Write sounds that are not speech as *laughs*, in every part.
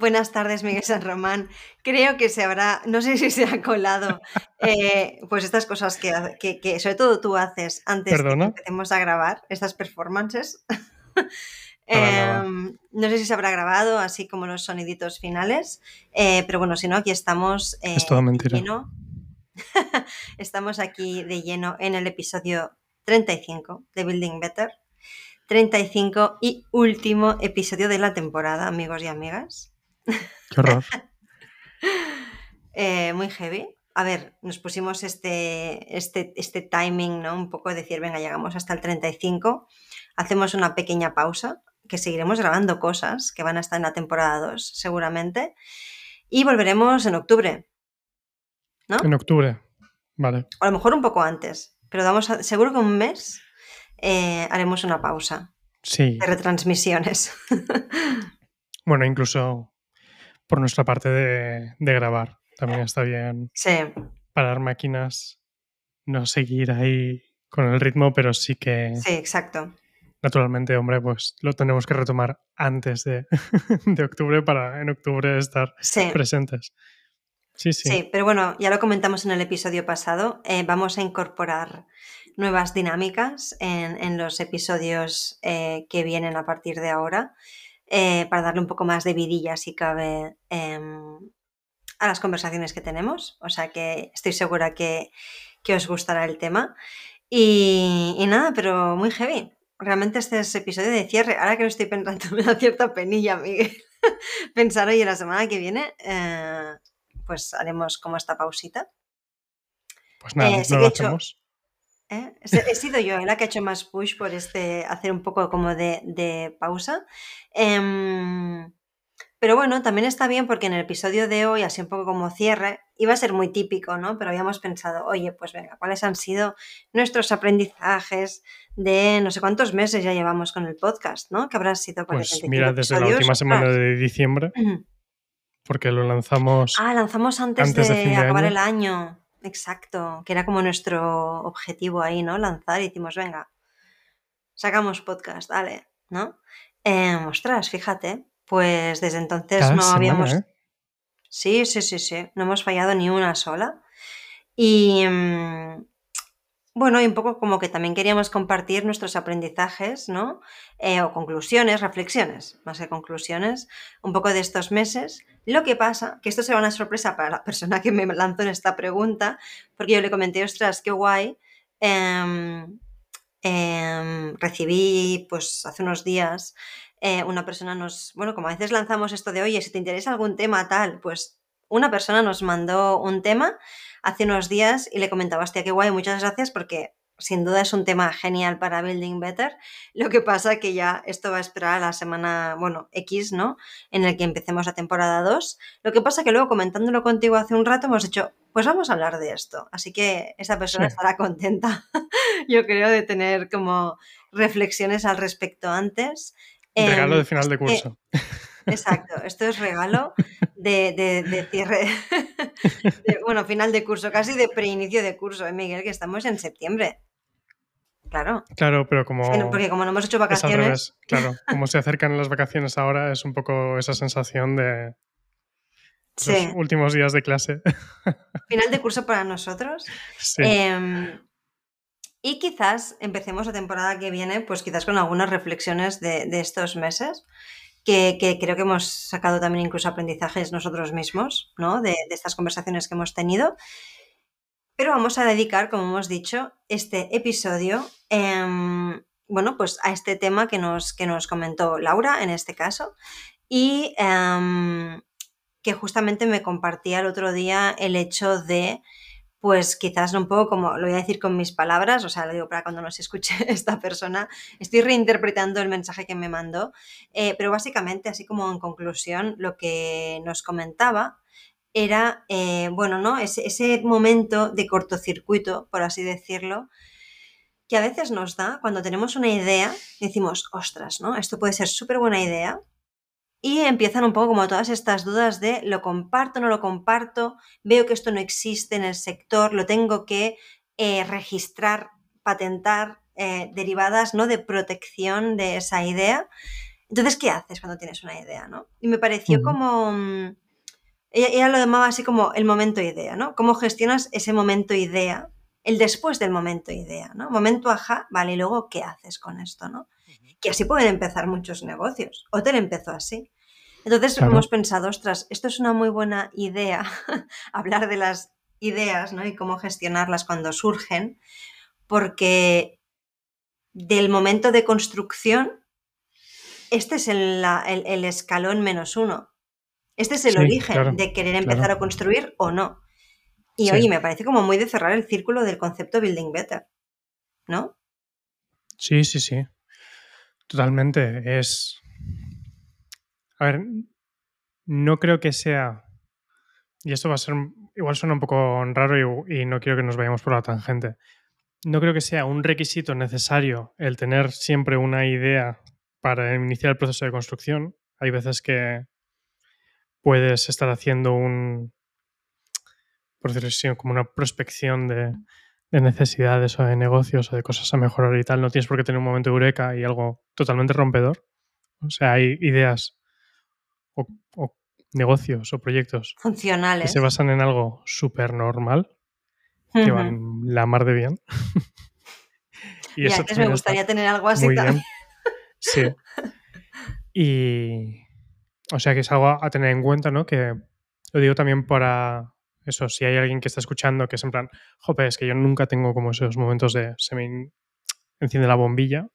Buenas tardes, Miguel San Román. Creo que se habrá, no sé si se ha colado, eh, pues estas cosas que, que, sobre todo tú haces antes de que empecemos a grabar, estas performances. *laughs* Em, no sé si se habrá grabado, así como los soniditos finales, eh, pero bueno, si no, aquí estamos. Eh, es todo mentira. *laughs* estamos aquí de lleno en el episodio 35 de Building Better. 35 y último episodio de la temporada, amigos y amigas. Qué horror. *laughs* Eh, muy heavy. A ver, nos pusimos este, este, este timing, ¿no? Un poco de decir, venga, llegamos hasta el 35, hacemos una pequeña pausa, que seguiremos grabando cosas que van a estar en la temporada 2, seguramente, y volveremos en octubre. ¿No? En octubre, vale. a lo mejor un poco antes, pero damos seguro que un mes eh, haremos una pausa. Sí. De retransmisiones. *laughs* bueno, incluso por nuestra parte de, grabar. También está bien sí. parar máquinas, no seguir ahí con el ritmo, pero sí que... Sí, exacto. Naturalmente, hombre, pues lo tenemos que retomar antes de, *laughs* octubre para en octubre estar presentes. Sí, sí. Sí, pero bueno, ya lo comentamos en el episodio pasado. Eh, vamos a incorporar nuevas dinámicas en, los episodios eh, que vienen a partir de ahora, eh, para darle un poco más de vidilla, si cabe, em, a las conversaciones que tenemos. O sea que estoy segura que, os gustará el tema. Y, nada, pero muy heavy. Realmente este es episodio de cierre. Ahora que lo estoy pensando, *laughs* me da cierta penilla, Miguel. *laughs* Pensar hoy en la semana que viene, eh, pues haremos como esta pausita. Pues nada, no lo hacemos. ¿Eh? He sido yo la que ha hecho más push por este, hacer un poco como de, pausa. Em, pero bueno, también está bien porque en el episodio de hoy, así un poco como cierre, iba a ser muy típico, ¿no? Pero habíamos pensado, oye, pues venga, ¿cuáles han sido nuestros aprendizajes de no sé cuántos meses ya llevamos con el podcast, ¿no? Que habrá sido Pues mira, desde la última semana de diciembre, porque lo lanzamos. Ah, lanzamos antes, de, acabar el año. Exacto, que era como nuestro objetivo ahí, ¿no? Lanzar y decimos, venga, sacamos podcast, dale, ¿no? Eh, ostras, fíjate, pues desde entonces no habíamos... ¿eh? Sí, sí, sí, sí, no hemos fallado ni una sola. Y, mm, bueno, y un poco como que también queríamos compartir nuestros aprendizajes, ¿no? Eh, o conclusiones, reflexiones, más que conclusiones, un poco de estos meses. Lo que pasa, que esto será una sorpresa para la persona que me lanzó en esta pregunta, porque yo le comenté, ostras, qué guay. Em, em, recibí, pues, hace unos días, eh, una persona nos, bueno, como a veces lanzamos esto de, oye, si te interesa algún tema tal, pues una persona nos mandó un tema hace unos días y le comentaba, hostia, qué guay, muchas gracias porque sin duda es un tema genial para Building Better. Lo que pasa que ya esto va a esperar a la semana, bueno, X, ¿no? En el que empecemos la temporada 2. Lo que pasa que luego comentándolo contigo hace un rato hemos dicho, pues vamos a hablar de esto. Así que esa persona estará contenta, *laughs* yo creo, de tener como reflexiones al respecto antes. Regalo de final de curso. Exacto, esto es regalo de, cierre, *laughs* bueno, final de curso, casi de preinicio de curso, ¿eh, Miguel? Que estamos en septiembre. Claro. Claro, pero como. Porque como no hemos hecho vacaciones. claro, como se acercan las vacaciones ahora, es un poco esa sensación de. Los últimos días de clase. *laughs* Final de curso para nosotros. Sí. Em, y quizás empecemos la temporada que viene, pues quizás con algunas reflexiones de, de estos meses que, creo que hemos sacado también incluso aprendizajes nosotros mismos, ¿no? De, estas conversaciones que hemos tenido. Pero vamos a dedicar, como hemos dicho, este episodio, bueno, pues a este tema que nos, que nos comentó Laura en este caso y em, que justamente me compartía el otro día el hecho de pues quizás un poco como lo voy a decir con mis palabras, o sea, lo digo para cuando nos escuche *laughs* esta persona, estoy reinterpretando el mensaje que me mandó, eh, pero básicamente, así como en conclusión, lo que nos comentaba era, eh, bueno, ¿no? Ese, ese momento de cortocircuito, por así decirlo, que a veces nos da cuando tenemos una idea decimos, ostras, ¿no? Esto puede ser súper buena idea, y empiezan un poco como todas estas dudas de lo comparto, no lo comparto, veo que esto no existe en el sector, lo tengo que eh, registrar, patentar, eh, derivadas ¿no? de protección de esa idea. Entonces, ¿qué haces cuando tienes una idea, no? Y me pareció como... Mm, ella, lo llamaba así como el momento idea, ¿no? ¿Cómo gestionas ese momento idea? El después del momento idea, ¿no? Momento ajá, vale, y luego, ¿qué haces con esto, no? Que así pueden empezar muchos negocios. Hotel empezó así. Entonces hemos pensado, ostras, esto es una muy buena idea, *laughs* hablar de las ideas ¿no? y cómo gestionarlas cuando surgen, porque del momento de construcción, este es el, escalón menos uno. Este es el origen de querer empezar a construir o no. Y oye, me parece como muy de cerrar el círculo del concepto Building Better, ¿no? Sí, sí, sí. Totalmente. Es. A ver, no creo que sea. Y esto va a ser. Igual suena un poco raro y no quiero que nos vayamos por la tangente no creo que sea un requisito necesario el tener siempre una idea para iniciar el proceso de construcción. Hay veces que puedes estar haciendo un, por decirlo así, como una prospección de, necesidades o de negocios o de cosas a mejorar y tal. No tienes por qué tener un momento de eureka y algo totalmente rompedor. O sea, hay ideas o, negocios o proyectos funcionales que se basan en algo súper normal que van la mar de bien. *laughs* y, eso me gustaría tener algo así también. Sí. Y. O sea que es algo a tener en cuenta, ¿no? Que lo digo también para eso, si hay alguien que está escuchando que es en plan, jope, es que yo nunca tengo como esos momentos de se me enciende la bombilla,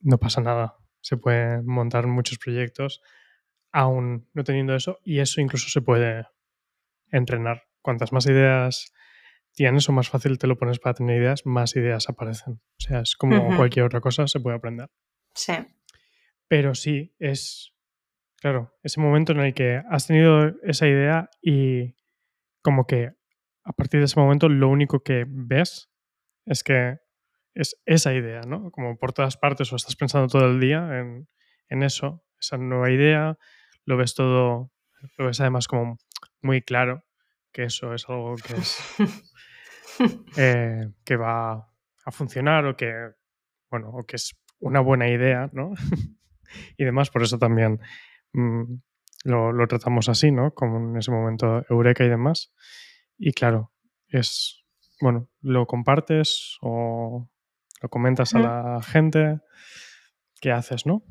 no pasa nada. Se pueden montar muchos proyectos aún no teniendo eso y eso incluso se puede entrenar. Cuantas más ideas tienes o más fácil te lo pones para tener ideas, más ideas aparecen. O sea, es como cualquier otra cosa, se puede aprender. Sí. Pero sí, es, claro, ese momento en el que has tenido esa idea y como que a partir de ese momento lo único que ves es que es esa idea, ¿no? Como por todas partes o estás pensando todo el día en, en eso, esa nueva idea, lo ves todo, lo ves además como muy claro que eso es algo que es *laughs* Eh, que va a funcionar o que, bueno, o que es una buena idea, ¿no? *laughs* y demás, por eso también mm, lo, tratamos así, ¿no? Como en ese momento Eureka y demás. Y claro, es, bueno, lo compartes o lo comentas a la gente, ¿qué haces, no?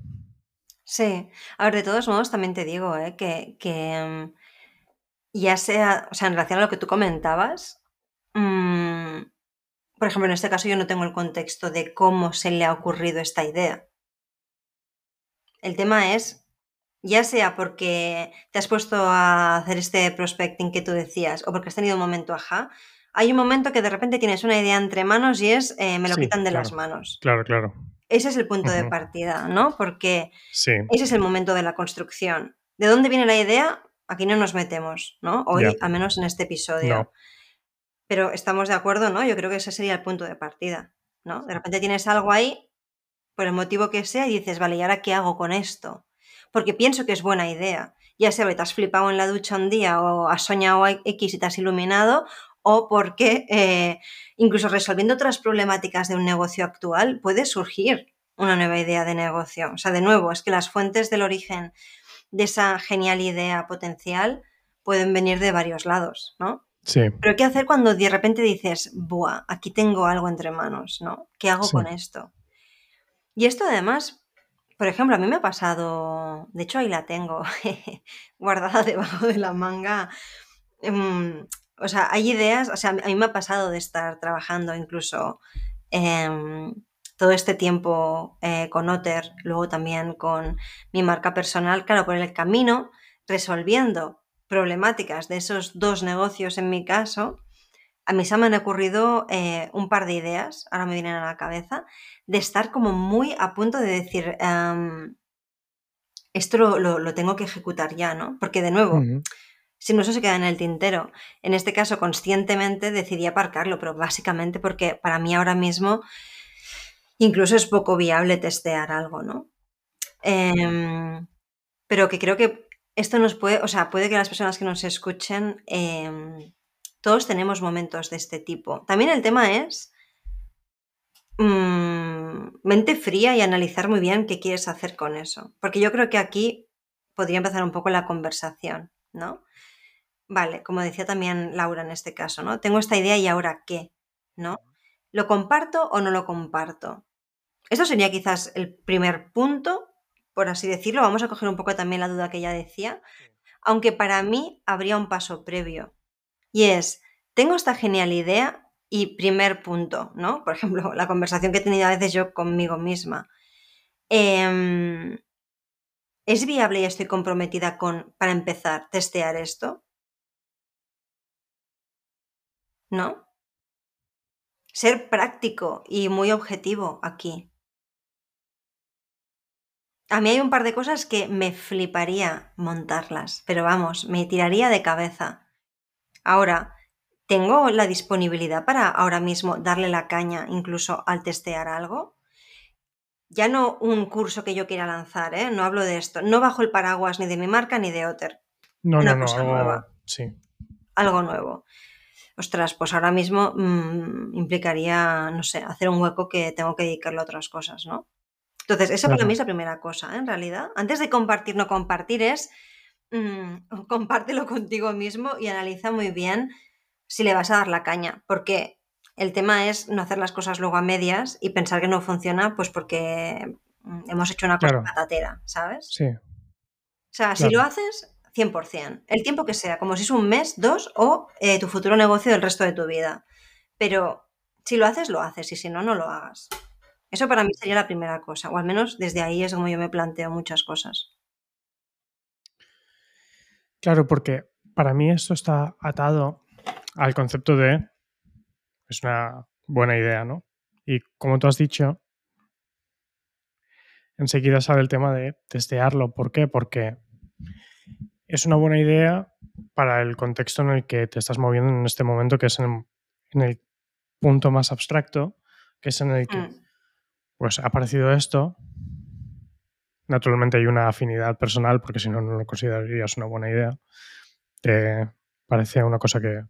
Sí, a ver, de todos modos también te digo ¿eh? que, que mm, ya sea, o sea, en relación a lo que tú comentabas, Mm, por ejemplo, en este caso yo no tengo el contexto de cómo se le ha ocurrido esta idea. El tema es, ya sea porque te has puesto a hacer este prospecting que tú decías o porque has tenido un momento ajá, hay un momento que de repente tienes una idea entre manos y es eh, me lo quitan de las manos. Claro, claro. Ese es el punto de partida, ¿no? Porque ese es el momento de la construcción. ¿De dónde viene la idea? Aquí no nos metemos, ¿no? Hoy, al menos en este episodio. Pero estamos de acuerdo, ¿no? Yo creo que ese sería el punto de partida, ¿no? De repente tienes algo ahí, por el motivo que sea, y dices, vale, ¿y ahora qué hago con esto? Porque pienso que es buena idea. Ya sea que te has flipado en la ducha un día o has soñado X y te has iluminado, o porque eh, incluso resolviendo otras problemáticas de un negocio actual puede surgir una nueva idea de negocio. O sea, de nuevo, es que las fuentes del origen de esa genial idea potencial pueden venir de varios lados, ¿no? Pero ¿qué hacer cuando de repente dices, buah, aquí tengo algo entre manos, ¿no? ¿Qué hago con esto? Y esto además, por ejemplo, a mí me ha pasado, de hecho ahí la tengo *laughs* guardada debajo de la manga. Em, o sea, hay ideas, o sea, a mí me ha pasado de estar trabajando incluso todo este tiempo eh, con Otter, luego también con mi marca personal, claro, por el camino, resolviendo problemáticas de esos dos negocios en mi caso, a mí se me han ocurrido eh, un par de ideas, ahora me vienen a la cabeza, de estar como muy a punto de decir, esto lo, tengo que ejecutar ya, ¿no? Porque de nuevo, si no eso se queda en el tintero. En este caso, conscientemente decidí aparcarlo, pero básicamente porque para mí ahora mismo incluso es poco viable testear algo, ¿no? Em, pero que creo que esto nos puede, o sea, puede que las personas que nos escuchen, em, todos tenemos momentos de este tipo. También el tema es mm, mente fría y analizar muy bien qué quieres hacer con eso. Porque yo creo que aquí podría empezar un poco la conversación, ¿no? Vale, como decía también Laura en este caso, ¿no? Tengo esta idea y ahora qué, ¿no? ¿Lo comparto o no lo comparto? Eso sería quizás el primer punto, por así decirlo. Vamos a coger un poco también la duda que ella decía. Aunque para mí habría un paso previo. Y es, tengo esta genial idea y primer punto, ¿no? Por ejemplo, la conversación que he tenido a veces yo conmigo misma. Em, ¿Es viable y estoy comprometida con, para empezar, testear esto? ¿No? Ser práctico y muy objetivo aquí. A mí hay un par de cosas que me fliparía montarlas, pero vamos, me tiraría de cabeza. Ahora, ¿tengo la disponibilidad para ahora mismo darle la caña incluso al testear algo? Ya no un curso que yo quiera lanzar, ¿eh? No hablo de esto. No bajo el paraguas ni de mi marca ni de Otter. No, no, no, algo, nueva. Sí. Algo nuevo. Ostras, pues ahora mismo mm, implicaría, no sé, hacer un hueco que tengo que dedicarlo a otras cosas, ¿no? Entonces, esa para mí es la primera cosa, ¿eh? en realidad. Antes de compartir, no compartir es mm, *laughs* compártelo contigo mismo y analiza muy bien si le vas a dar la caña, porque el tema es no hacer las cosas luego a medias y pensar que no funciona, pues porque mm, hemos hecho una cosa patatera, ¿sabes? Sí. O sea, si lo haces, 100%. El tiempo que sea, como si es un mes, dos o eh, tu futuro negocio del resto de tu vida. Pero si lo haces, lo haces y si no, no lo hagas. Eso para mí sería la primera cosa, o al menos desde ahí es como yo me planteo muchas cosas. Claro, porque para mí esto está atado al concepto de es una buena idea, ¿no? Y como tú has dicho, enseguida sale el tema de testearlo. ¿Por qué? Porque es una buena idea para el contexto en el que te estás moviendo en este momento, que es en, el punto más abstracto, que es en el que mm pues ha aparecido esto. Naturalmente hay una afinidad personal, porque si no, no lo considerarías una buena idea. Te parece una cosa que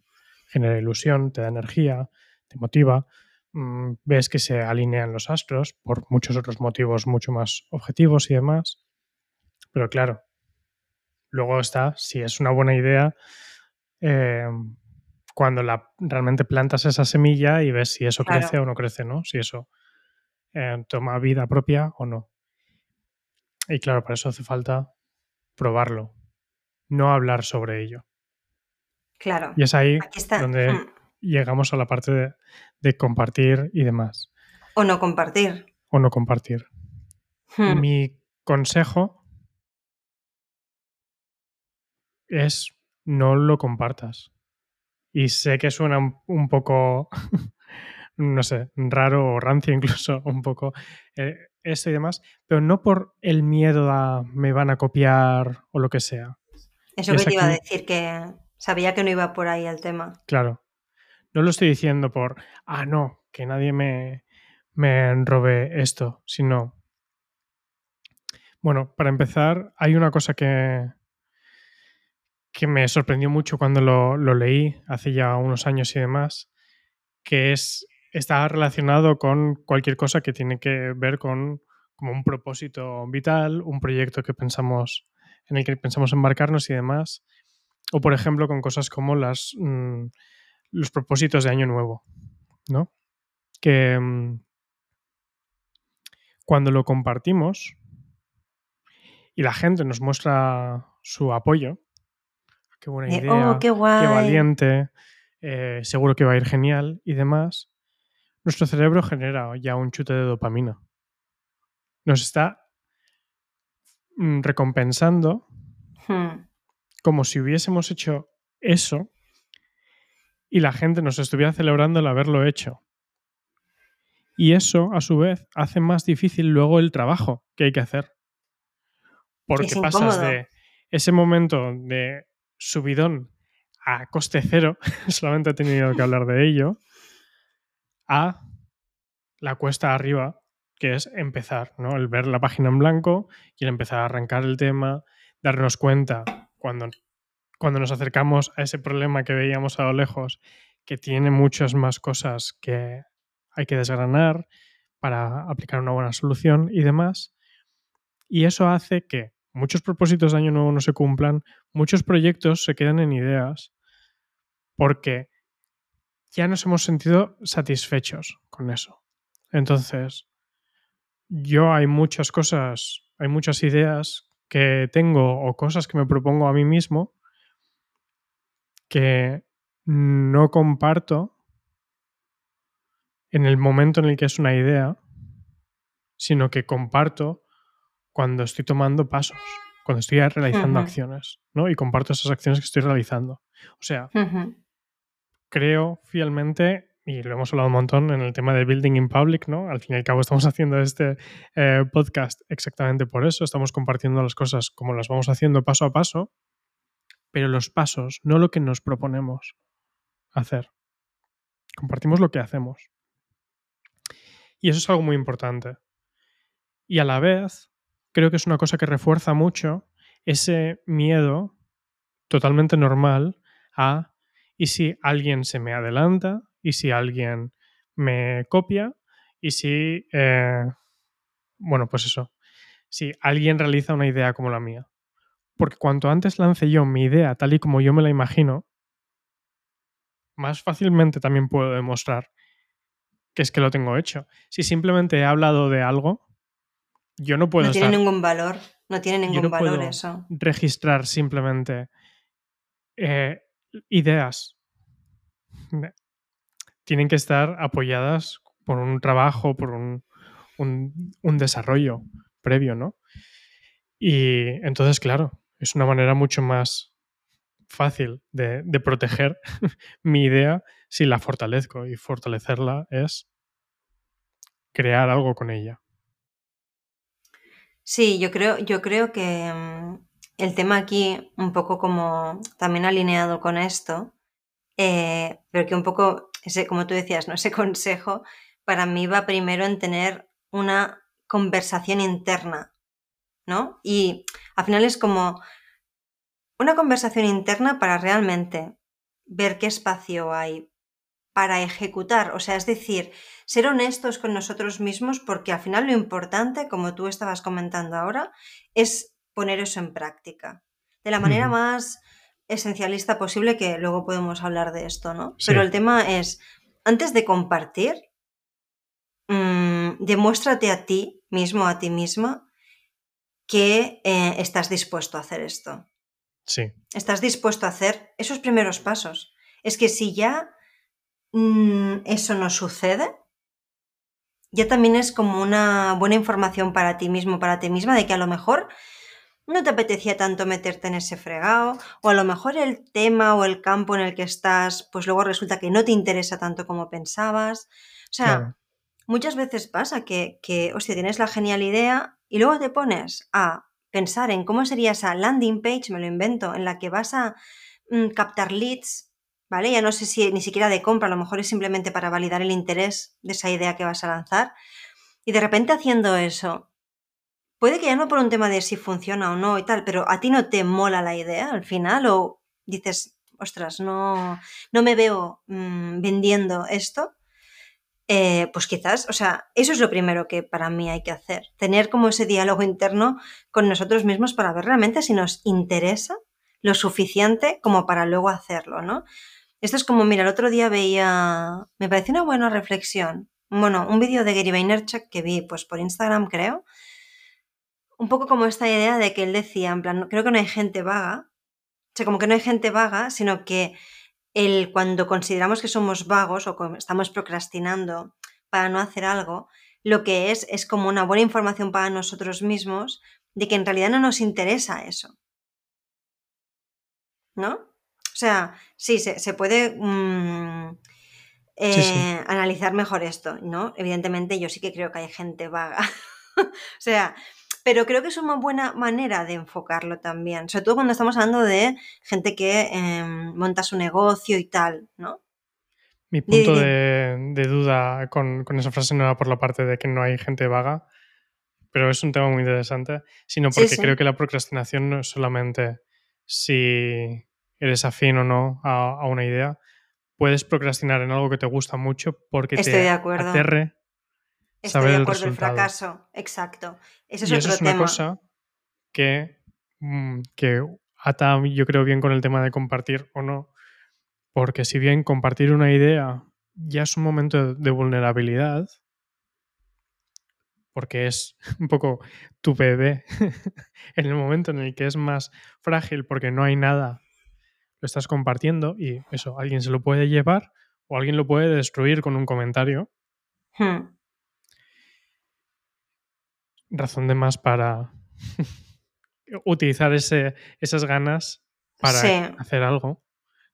genera ilusión, te da energía, te motiva. Mm, ves que se alinean los astros por muchos otros motivos mucho más objetivos y demás. Pero claro, luego está, si es una buena idea, eh, cuando la, realmente plantas esa semilla y ves si eso crece o no crece, ¿no? Si eso eh, toma vida propia o no. Y claro, para eso hace falta probarlo, no hablar sobre ello. Claro. Y es ahí donde hmm. llegamos a la parte de, compartir y demás. O no compartir. O no compartir. Hmm. Mi consejo es no lo compartas. Y sé que suena un poco *laughs* no sé, raro o rancio incluso un poco eh, esto y demás, pero no por el miedo a me van a copiar o lo que sea. Eso que te iba a decir, que sabía que no iba por ahí el tema. Claro. No lo estoy diciendo por, ah, no, que nadie me, me robe esto, sino... Bueno, para empezar, hay una cosa que, que me sorprendió mucho cuando lo, lo leí hace ya unos años y demás, que es está relacionado con cualquier cosa que tiene que ver con como un propósito vital, un proyecto que pensamos en el que pensamos embarcarnos y demás, o por ejemplo con cosas como las mm, los propósitos de año nuevo, ¿no? Que mm, cuando lo compartimos y la gente nos muestra su apoyo, qué buena idea, oh, qué, valiente, eh, seguro que va a ir genial y demás, nuestro cerebro genera ya un chute de dopamina. Nos está mm, recompensando hmm. como si hubiésemos hecho eso y la gente nos estuviera celebrando el haberlo hecho. Y eso, a su vez, hace más difícil luego el trabajo que hay que hacer. Porque pasas de ese momento de subidón a coste cero, *laughs* solamente he tenido que hablar de ello, a la cuesta arriba, que es empezar, ¿no? El ver la página en blanco y el empezar a arrancar el tema, darnos cuenta cuando, cuando nos acercamos a ese problema que veíamos a lo lejos, que tiene muchas más cosas que hay que desgranar, para aplicar una buena solución y demás. Y eso hace que muchos propósitos de año nuevo no se cumplan, muchos proyectos se quedan en ideas, porque ya nos hemos sentido satisfechos con eso. Entonces, yo hay muchas cosas, hay muchas ideas que tengo o cosas que me propongo a mí mismo que no comparto en el momento en el que es una idea, sino que comparto cuando estoy tomando pasos, cuando estoy realizando acciones, ¿no? Y comparto esas acciones que estoy realizando. O sea, creo fielmente, y lo hemos hablado un montón en el tema de building in public, ¿no? Al fin y al cabo estamos *laughs* haciendo este eh, podcast exactamente por eso, estamos compartiendo las cosas como las vamos haciendo paso a paso, pero los pasos, no lo que nos proponemos hacer. Compartimos lo que hacemos. Y eso es algo muy importante. Y a la vez, creo que es una cosa que refuerza mucho ese miedo totalmente normal a y si alguien se me adelanta, y si alguien me copia, y si, eh, bueno, pues eso, si alguien realiza una idea como la mía. Porque cuanto antes lance yo mi idea tal y como yo me la imagino, más fácilmente también puedo demostrar que es que lo tengo hecho. Si simplemente he hablado de algo, yo no puedo. No tiene ningún valor. No tiene ningún valor eso. Registrar simplemente eh, ideas. Tienen que estar apoyadas por un trabajo, por un, un desarrollo previo, ¿no? Y entonces, claro, es una manera mucho más fácil de, proteger *laughs* mi idea si la fortalezco. Y fortalecerla es crear algo con ella. Sí, yo creo, yo creo que mm, el tema aquí, un poco como también alineado con esto, eh, pero que un poco, ese, como tú decías, ¿no? *laughs* ese consejo para mí va primero en tener una conversación interna, ¿no? Y al final es como una conversación interna para realmente ver qué espacio hay para ejecutar, o sea, es decir, ser honestos con nosotros mismos porque al final lo importante, como tú estabas comentando ahora, es poner eso en práctica, de la manera más esencialista posible, que luego podemos hablar de esto, ¿no? Pero el tema es, antes de compartir, mmm, demuéstrate a ti mismo, a ti misma, que eh, estás dispuesto a hacer esto. Sí. Estás dispuesto a hacer esos primeros pasos. Es que si ya mm, eso no sucede, ya también es como una buena información para ti mismo, para ti misma, de que a lo mejor no te apetecía tanto meterte en ese fregado, o a lo mejor el tema o el campo en el que estás, pues luego resulta que no te interesa tanto como pensabas. O sea, muchas veces pasa que, que, hostia, tienes la genial idea y luego te pones a pensar en cómo sería esa landing page, me lo invento, en la que vas a mm, captar leads, ¿vale? Ya no sé si ni siquiera de compra, a lo mejor es simplemente para validar el interés de esa idea que vas a lanzar. Y de repente haciendo eso, puede que ya no por un tema de si funciona o no y tal, pero a ti no te mola la idea al final o dices, ostras, no, no me veo mm, vendiendo esto. Eh, pues quizás, o sea, eso es lo primero que para mí hay que hacer, tener como ese diálogo interno con nosotros mismos para ver realmente si nos interesa lo suficiente como para luego hacerlo, ¿no? Esto es como, mira, el otro día veía, me pareció una buena reflexión, bueno, un vídeo de Gary Vaynerchuk que vi pues por Instagram, creo, un poco como esta idea de que él decía, en plan, creo que no hay gente vaga, o sea, como que no hay gente vaga, sino que el cuando consideramos que somos vagos o estamos procrastinando para no hacer algo, lo que es es como una buena información para nosotros mismos de que en realidad no nos interesa eso. ¿No? O sea, sí, se, puede mm, eh, analizar mejor esto, ¿no? Evidentemente yo sí que creo que hay gente vaga. *laughs* o sea, pero creo que es una buena manera de enfocarlo también, sobre todo cuando estamos hablando de gente que em, monta su negocio y tal, ¿no? Mi punto de, duda con, esa frase no era por la parte de que no hay gente vaga, pero es un tema muy interesante, sino porque creo que la procrastinación no es solamente si eres afín o no a, una idea, puedes procrastinar en algo que te gusta mucho porque te aterre saber el resultado. fracaso, exacto. Ese es y otro eso es una tema. cosa que, mm, que ata, yo creo, bien con el tema de compartir o no, porque si bien compartir una idea ya es un momento de vulnerabilidad, porque es *laughs* un poco tu bebé *laughs* en el momento en el que es más frágil porque no hay nada, lo estás compartiendo y eso, alguien se lo puede llevar o alguien lo puede destruir con un comentario. Hmm. Razón de más para utilizar ese, esas ganas para Sí. hacer algo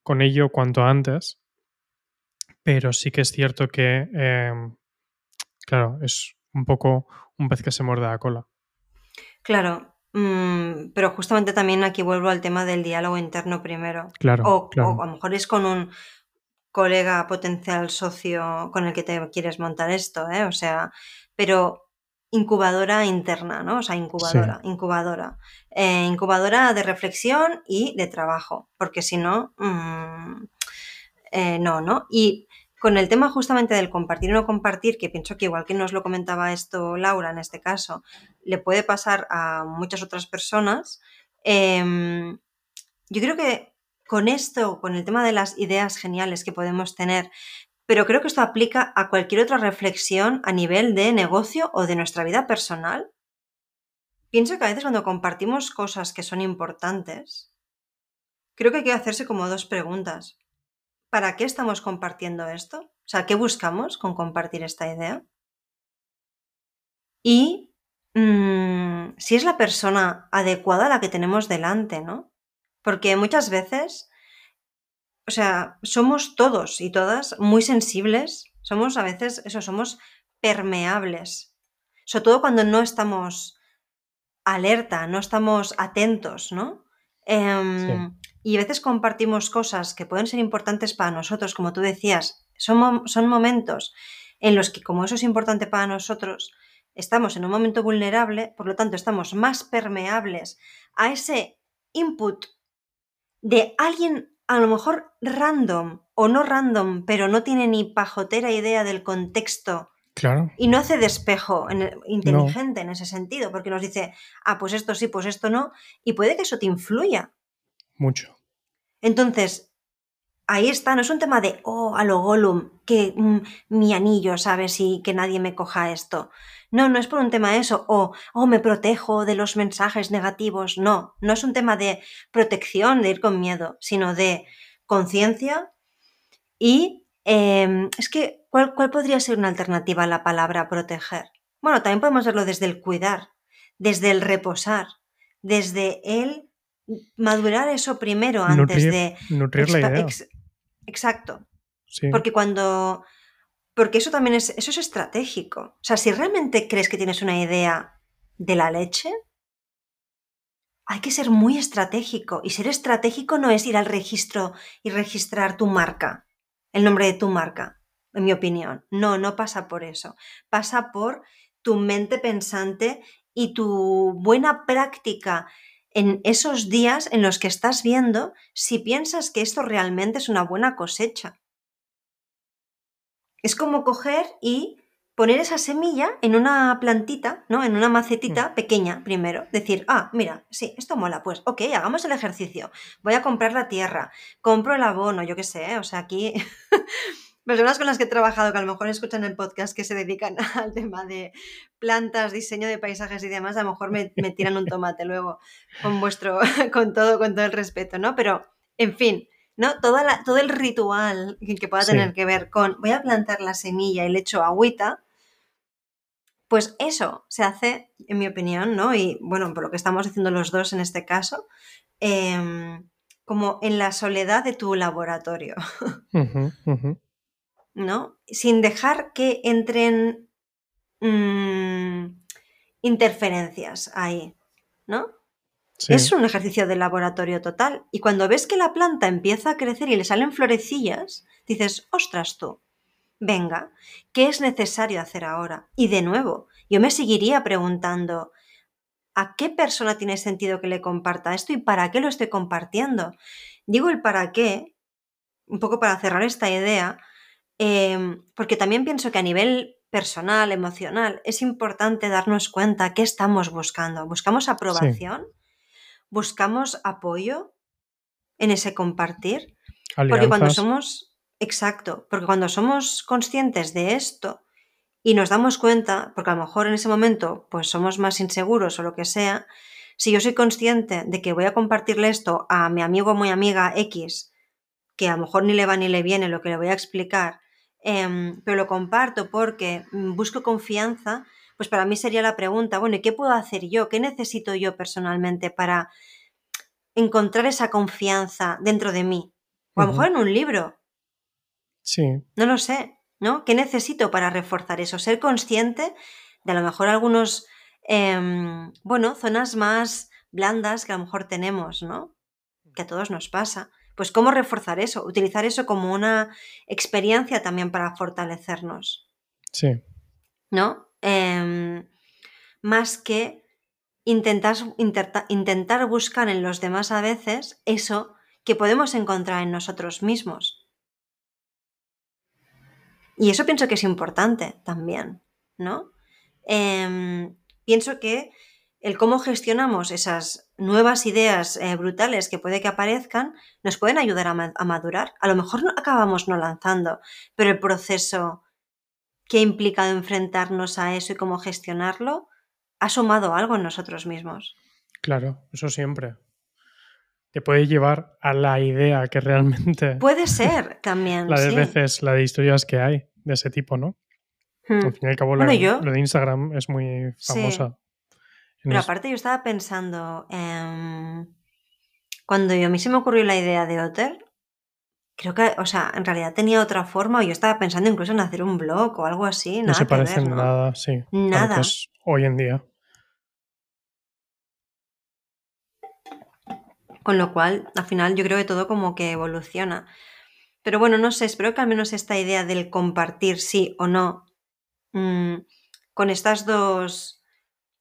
con ello cuanto antes. Pero sí que es cierto que, em, claro, es un poco un pez que se muerde la cola. Claro, mm, pero justamente también aquí vuelvo al tema del diálogo interno primero. Claro, O, claro. o a lo mejor es con un colega potencial socio con el que te quieres montar esto, ¿eh? O sea, pero incubadora interna, ¿no? O sea, incubadora, incubadora. Eh, incubadora de reflexión y de trabajo, porque si no, mm, eh, no, ¿no? Y con el tema justamente del compartir o no compartir, que pienso que igual que nos lo comentaba esto Laura en este caso, le puede pasar a muchas otras personas, em, yo creo que con esto, con el tema de las ideas geniales que podemos tener, pero creo que esto aplica a cualquier otra reflexión a nivel de negocio o de nuestra vida personal. Pienso que a veces cuando compartimos cosas que son importantes, creo que hay que hacerse como dos preguntas. ¿Para qué estamos compartiendo esto? O sea, ¿qué buscamos con compartir esta idea? Y mm, si es la persona adecuada a la que tenemos delante, ¿no? Porque muchas veces, o sea, somos todos y todas muy sensibles, somos a veces, eso, somos permeables, sobre todo cuando no estamos alerta, no estamos atentos, ¿no? Em, y a veces compartimos cosas que pueden ser importantes para nosotros, como tú decías, son, son momentos en los que, como eso es importante para nosotros, estamos en un momento vulnerable, por lo tanto, estamos más permeables a ese input de alguien a lo mejor random o no random, pero no tiene ni pajotera idea del contexto Claro. y no hace despejo en el- inteligente en ese sentido, porque nos dice, ah, pues esto sí, pues esto no, y puede que eso te influya. Mucho. Entonces, ahí está, no es un tema de, oh, a lo Gollum, que mm, mi anillo, ¿sabes? Y que nadie me coja esto. No, no es por un tema de eso, o, oh, me protejo de los mensajes negativos. No, no es un tema de protección, de ir con miedo, sino de conciencia y eh, es que, ¿cuál, ¿cuál podría ser una alternativa a la palabra proteger? Bueno, también podemos verlo desde el cuidar, desde el reposar, desde el madurar eso primero antes Nutrir- de... Nutrir la expa- idea. ex- exacto, Sí. porque cuando... Porque eso también es, eso es estratégico. O sea, si realmente crees que tienes una idea de la leche, hay que ser muy estratégico. Y ser estratégico no es ir al registro y registrar tu marca, el nombre de tu marca, en mi opinión. No, no pasa por eso. Pasa por tu mente pensante y tu buena práctica en esos días en los que estás viendo si piensas que esto realmente es una buena cosecha. Es como coger y poner esa semilla en una plantita, ¿no? En una macetita pequeña primero. Decir, ah, mira, sí, esto mola, pues, ok, hagamos el ejercicio. Voy a comprar la tierra, compro el abono, yo qué sé, o sea, aquí personas con las que he trabajado que a lo mejor escuchan el podcast que se dedican *laughs* al tema de plantas, diseño de paisajes y demás, a lo mejor me, me tiran un tomate luego con vuestro, *laughs* con todo, con todo el respeto, ¿no? Pero, en fin, ¿no? Toda la- todo el ritual que pueda Sí. tener que ver con voy a plantar la semilla y le echo agüita, pues eso se hace, en mi opinión, ¿no? Y bueno, por lo que estamos diciendo los dos en este caso, em, como en la soledad de tu laboratorio, *laughs* Ujú, ujú. ¿No? Sin dejar que entren mm, interferencias ahí, ¿no? Sí. Es un ejercicio de laboratorio total. Y cuando ves que la planta empieza a crecer y le salen florecillas, dices, ostras tú, venga, ¿qué es necesario hacer ahora? Y de nuevo, yo me seguiría preguntando, ¿a qué persona tiene sentido que le comparta esto y para qué lo estoy compartiendo? Digo el para qué, un poco para cerrar esta idea, eh, porque también pienso que a nivel personal, emocional, es importante darnos cuenta qué estamos buscando. ¿Buscamos aprobación? ¿Buscamos apoyo en ese compartir? Porque cuando somos, exacto, porque cuando somos conscientes de esto y nos damos cuenta, porque a lo mejor en ese momento pues somos más inseguros o lo que sea, si yo soy consciente de que voy a compartirle esto a mi amigo o mi amiga X, que a lo mejor ni le va ni le viene lo que le voy a explicar, em, pero lo comparto porque mm, busco confianza, pues para mí sería la pregunta, bueno, ¿y qué puedo hacer yo? ¿Qué necesito yo personalmente para encontrar esa confianza dentro de mí? O a lo mejor en un libro. Sí. No lo sé, ¿no? ¿Qué necesito para reforzar eso? Ser consciente de a lo mejor algunos, em, bueno, zonas más blandas que a lo mejor tenemos, ¿no? Que a todos nos pasa. Pues cómo reforzar eso, utilizar eso como una experiencia también para fortalecernos. Sí. ¿No? Em, más que intentar, intentar buscar en los demás a veces eso que podemos encontrar en nosotros mismos. Y eso pienso que es importante también, ¿no? Em, pienso que el cómo gestionamos esas nuevas ideas eh, brutales que puede que aparezcan nos pueden ayudar a, madurar. A lo mejor no acabamos no lanzando, pero el proceso que ha implicado enfrentarnos a eso y cómo gestionarlo ha sumado algo en nosotros mismos. Claro, eso siempre. Te puede llevar a la idea que realmente. *laughs* Puede ser también. la de veces, la de historias que hay de ese tipo, ¿no? Al hmm. fin y al cabo, lo de Instagram es muy famosa. Pero aparte yo estaba pensando, cuando a mí se me ocurrió la idea de Otter, creo que, o sea, en realidad tenía otra forma, o yo estaba pensando incluso en hacer un blog o algo así. No se parece en nada, sí. Nada. hoy en día. Con lo cual, al final, yo creo que todo como que evoluciona. Pero bueno, no sé, espero que al menos esta idea del compartir sí o no, mm, con estas dos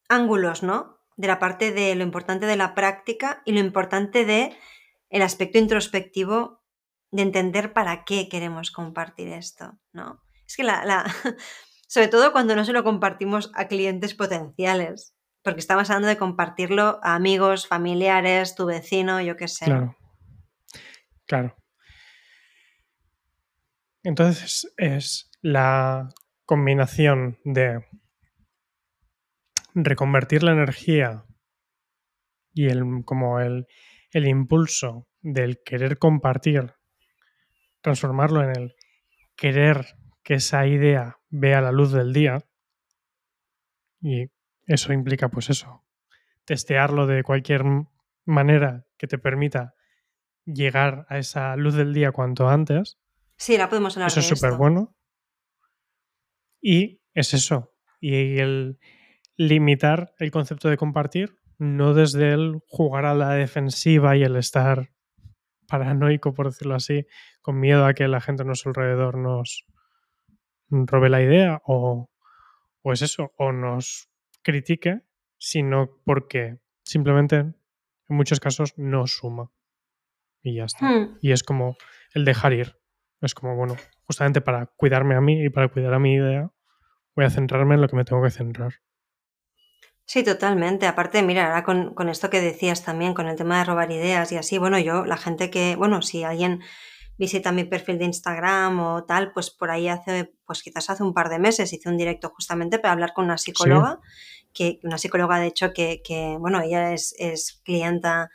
ángulos, ¿no? De la parte de lo importante de la práctica y lo importante de el aspecto introspectivo de entender para qué queremos compartir esto, ¿no? Es que la, *laughs* sobre todo cuando no se lo compartimos a clientes potenciales, porque estamos hablando de compartirlo a amigos, familiares, tu vecino, yo qué sé. Claro. Claro. Entonces es la combinación de reconvertir la energía y el, como el, el impulso del querer compartir, transformarlo en el querer que esa idea vea la luz del día. Y eso implica, pues eso, testearlo de cualquier manera que te permita llegar a esa luz del día cuanto antes. Sí, la podemos hablar Eso es súper bueno. Y es eso. Y el, limitar el concepto de compartir, no desde el jugar a la defensiva y el estar paranoico, por decirlo así, con miedo a que la gente a nuestro alrededor nos robe la idea o, o es eso, o nos critique, sino porque simplemente en muchos casos no suma. Y ya está. Hmm. Y es como el dejar ir. Es como, bueno, justamente para cuidarme a mí y para cuidar a mi idea, voy a centrarme en lo que me tengo que centrar. Sí, totalmente. Aparte, mira, ahora con, esto que decías también, con el tema de robar ideas y así, bueno, yo, la gente que, bueno, si alguien visita mi perfil de Instagram o tal, pues por ahí hace, pues quizás hace un par de meses hice un directo justamente para hablar con una psicóloga, que, una psicóloga de hecho que, que bueno, ella es, es clienta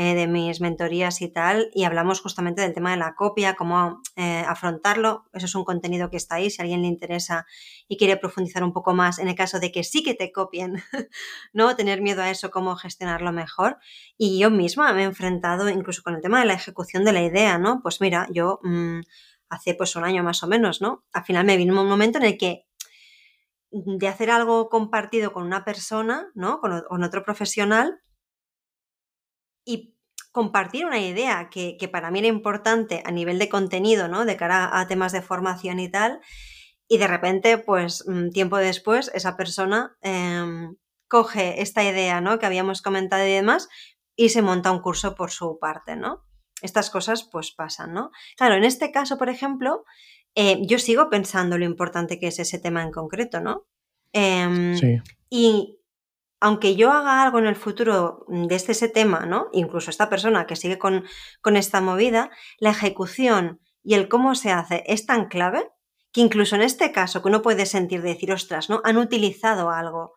eh, de mis mentorías y tal, y hablamos justamente del tema de la copia, cómo eh, afrontarlo. Eso es un contenido que está ahí, si alguien le interesa y quiere profundizar un poco más en el caso de que sí que te copien, *laughs* ¿no? Tener miedo a eso, cómo gestionarlo mejor. Y yo misma me he enfrentado incluso con el tema de la ejecución de la idea, ¿no? Pues mira, yo mm, hace pues un año más o menos, ¿no? Al final me vino un momento en el que de hacer algo compartido con una persona, ¿no? con otro profesional, y compartir una idea que, para mí era importante a nivel de contenido, ¿no? De cara a temas de formación y tal. Y de repente, pues mm, tiempo después, esa persona em, coge esta idea, ¿no? Que habíamos comentado y demás, y se monta un curso por su parte, ¿no? Estas cosas pues pasan, ¿no? Claro, en este caso, por ejemplo, eh, yo sigo pensando lo importante que es ese tema en concreto, ¿no? Em, sí. Y aunque yo haga algo en el futuro desde ese tema, ¿no? Incluso esta persona que sigue con, con esta movida, la ejecución y el cómo se hace es tan clave que incluso en este caso que uno puede sentir de decir, ostras, ¿no? Han utilizado algo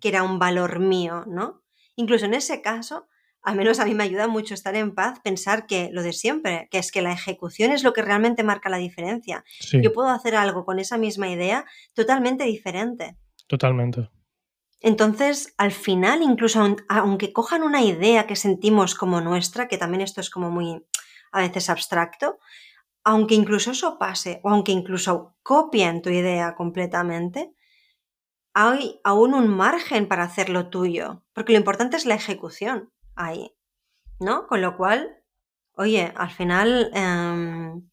que era un valor mío, ¿no? Incluso en ese caso, al menos a mí me ayuda mucho estar en paz, pensar que lo de siempre, que es que la ejecución es lo que realmente marca la diferencia. Yo puedo hacer algo con esa misma idea totalmente diferente. Totalmente. Entonces, al final, incluso aunque cojan una idea que sentimos como nuestra, que también esto es como muy a veces abstracto, aunque incluso eso pase o aunque incluso copien tu idea completamente, hay aún un margen para hacerlo tuyo, porque lo importante es la ejecución ahí, ¿no? Con lo cual, oye, al final, em,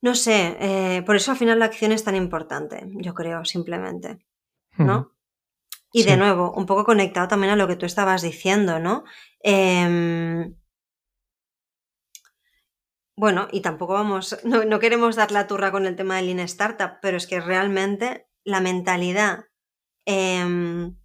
no sé, eh, por eso al final la acción es tan importante, yo creo, simplemente, ¿no? Y de nuevo, un poco conectado también a lo que tú estabas diciendo, ¿no? Em, bueno, y tampoco vamos, *laughs* no, queremos dar la turra con el tema del Lean Startup, pero es que realmente la mentalidad, em,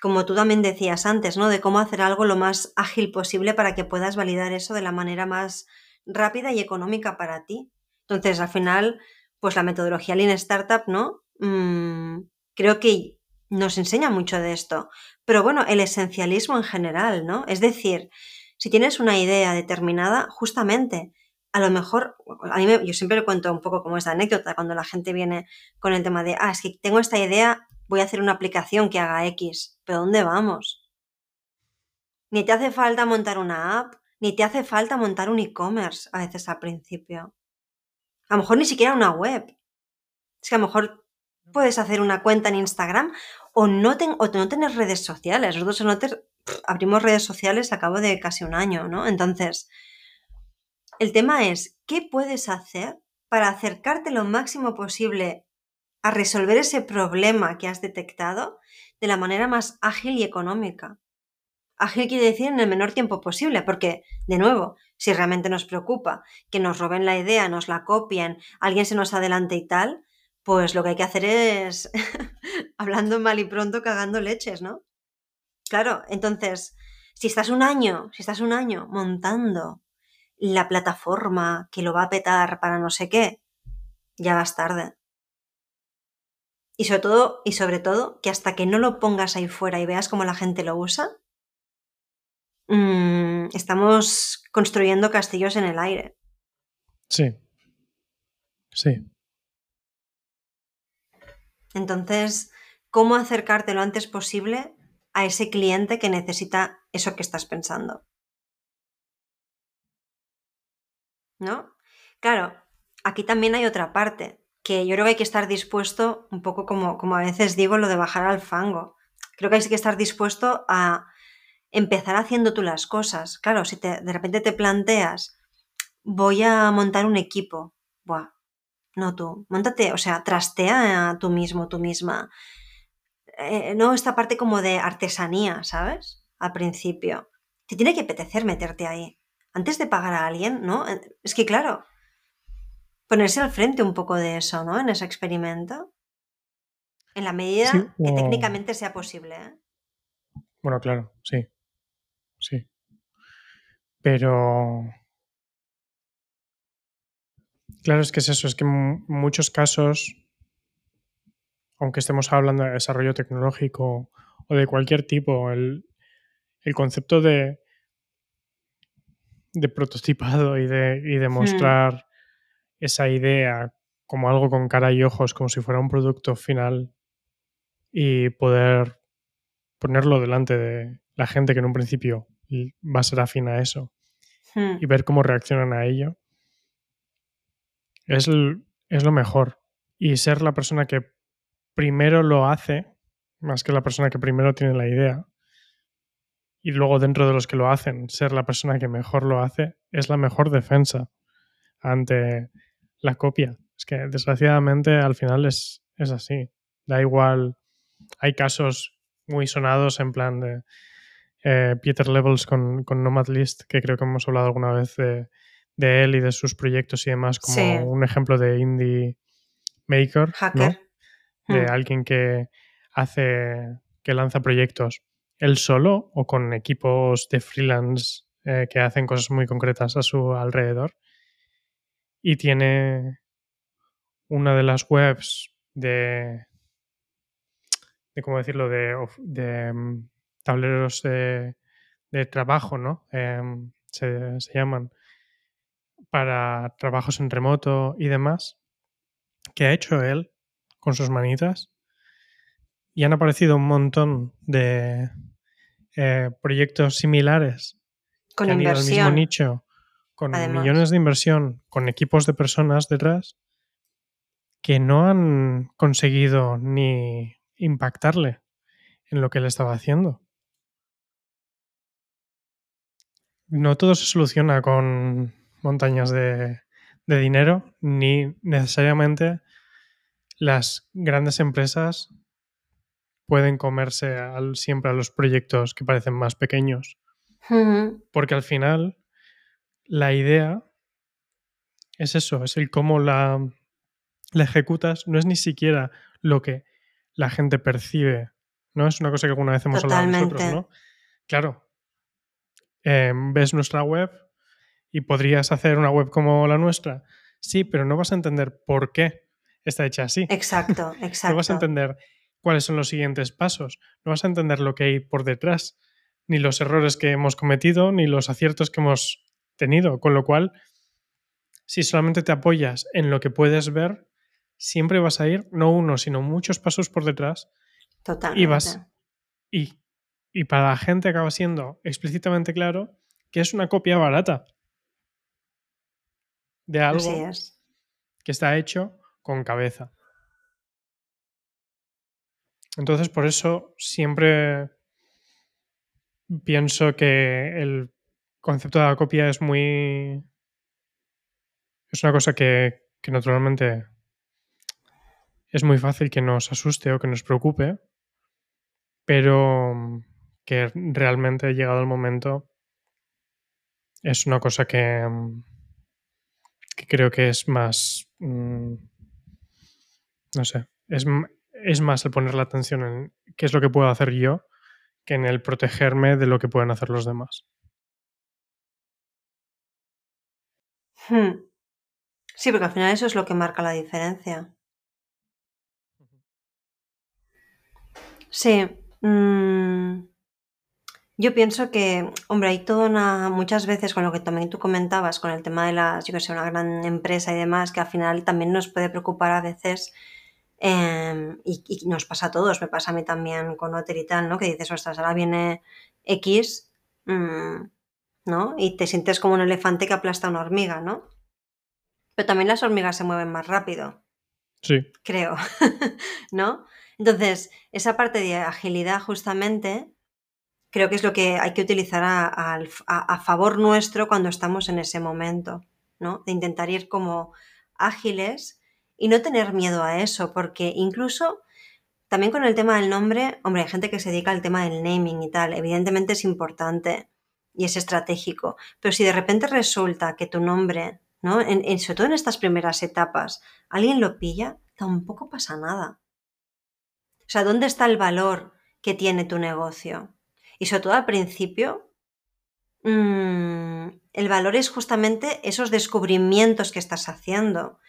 como tú también decías antes, ¿no? De cómo hacer algo lo más ágil posible para que puedas validar eso de la manera más rápida y económica para ti. Entonces, al final, pues la metodología Lean Startup, ¿no? Mm, creo que nos enseña mucho de esto. Pero bueno, el esencialismo en general, ¿no? Es decir, si tienes una idea determinada, justamente a lo mejor, a mí yo siempre le cuento un poco como esta anécdota cuando la gente viene con el tema de, ah, es que tengo esta idea, voy a hacer una aplicación que haga X, pero ¿dónde vamos? Ni te hace falta montar una app, ni te hace falta montar un e-commerce a veces al principio. A lo mejor ni siquiera una web. Es que a lo mejor puedes hacer una cuenta en Instagram o no, tener redes sociales. Nosotros abrimos redes sociales a cabo de casi un año, ¿no? Entonces, el tema es, ¿qué puedes hacer para acercarte lo máximo posible a resolver ese problema que has detectado de la manera más ágil y económica? Ágil quiere decir en el menor tiempo posible, porque, de nuevo, si realmente nos preocupa que nos roben la idea, nos la copien, alguien se nos adelante y tal, pues lo que hay que hacer es, *laughs* hablando mal y pronto, cagando leches, ¿no? Claro, entonces, si estás un año, si estás un año montando la plataforma que lo va a petar para no sé qué, ya vas tarde. Y sobre todo, y sobre todo, que hasta que no lo pongas ahí fuera y veas cómo la gente lo usa, mm, estamos construyendo castillos en el aire. Sí. Sí. Entonces, ¿cómo acercarte lo antes posible a ese cliente que necesita eso que estás pensando? ¿no? Claro, aquí también hay otra parte, que yo creo que hay que estar dispuesto, un poco como, como a veces digo, lo de bajar al fango. Creo que hay que estar dispuesto a empezar haciendo tú las cosas. Claro, si te, de repente te planteas, voy a montar un equipo, Buah, no tú, montate, o sea, trastea tú mismo, tú misma. Eh, no esta parte como de artesanía, ¿sabes? Al principio. Te tiene que apetecer meterte ahí antes de pagar a alguien, ¿no? Eh, es que claro, ponerse al frente un poco de eso, ¿no? En ese experimento. En la medida que técnicamente sea posible. ¿eh? Bueno, claro, sí. Sí. Pero... Claro, es que es eso, es que en muchos casos, aunque estemos hablando de desarrollo tecnológico o de cualquier tipo, el, el concepto de de prototipado y de, y de hmm. mostrar esa idea como algo con cara y ojos, como si fuera un producto final y poder ponerlo delante de la gente que en un principio va a ser afín a eso hmm. y ver cómo reaccionan a ello, es, es lo mejor. Y ser la persona que primero lo hace, más que la persona que primero tiene la idea, y luego dentro de los que lo hacen, ser la persona que mejor lo hace, es la mejor defensa ante la copia. Es que desgraciadamente al final es, es así. Da igual, hay casos muy sonados en plan de eh, Peter Levels con, con Nomad List, que creo que hemos hablado alguna vez de, de él y de sus proyectos y demás como un ejemplo de indie maker, Hacker. De hmm. alguien que hace, que lanza proyectos él solo o con equipos de freelance eh, que hacen cosas muy concretas a su alrededor. Y tiene una de las webs de, de ¿cómo decirlo?, de, mm, tableros de, trabajo, ¿no? Em, se, se, llaman, para trabajos en remoto y demás, que ha hecho él con sus manitas. Y han aparecido un montón de eh, proyectos similares con que inversión. mismo nicho, con millones de inversión, con equipos de personas detrás, que no han conseguido ni impactarle en lo que él estaba haciendo. No todo se soluciona con montañas de, dinero, ni necesariamente las grandes empresas pueden comerse siempre a los proyectos que parecen más pequeños. Porque al final la idea es eso, es el cómo la, la ejecutas, no es ni siquiera lo que la gente percibe, ¿no? Es una cosa que alguna vez hemos hablado nosotros, ¿no? Claro, em, ves nuestra web y podrías hacer una web como la nuestra. Sí, pero no vas a entender por qué está hecha así. Exacto, exacto. *laughs* no vas a entender cuáles son los siguientes pasos, no vas a entender lo que hay por detrás, ni los errores que hemos cometido, ni los aciertos que hemos tenido. Con lo cual, si solamente te apoyas en lo que puedes ver, siempre vas a ir no uno, sino muchos pasos por detrás. Totalmente. Y vas. Y, y para la gente acaba siendo explícitamente claro que es una copia barata de algo que está hecho con cabeza. Entonces, por eso siempre pienso que el concepto de la copia es muy. Es una cosa que, que naturalmente es muy fácil que nos asuste o que nos preocupe, pero que realmente llegado el momento es una cosa que, que creo que es más, mm, no sé, es, es más el poner la atención en qué es lo que puedo hacer yo que en el protegerme de lo que pueden hacer los demás. Hmm. Sí, porque al final eso es lo que marca la diferencia. Sí. Mm, yo pienso que, hombre, hay toda una. Muchas veces con lo que también tú comentabas, con el tema de las, yo que sé, una gran empresa y demás, que al final también nos puede preocupar a veces. Em, y, nos pasa a todos, me pasa a mí también con Otter y tal, ¿no? Que dices, ostras, ahora viene X, mm, ¿no? Y te sientes como un elefante que aplasta una hormiga, ¿no? Pero también las hormigas se mueven más rápido. Sí. Creo, *laughs* ¿no? Entonces, esa parte de agilidad justamente creo que es lo que hay que utilizar a, favor nuestro cuando estamos en ese momento, ¿no? De intentar ir como ágiles y no tener miedo a eso, porque incluso también con el tema del nombre, hombre, hay gente que se dedica al tema del naming y tal, evidentemente es importante y es estratégico, pero si de repente resulta que tu nombre, ¿no? En, sobre todo en estas primeras etapas, alguien lo pilla, tampoco pasa nada. O sea, ¿dónde está el valor que tiene tu negocio? Y sobre todo al principio, mm, el valor es justamente esos descubrimientos que estás haciendo,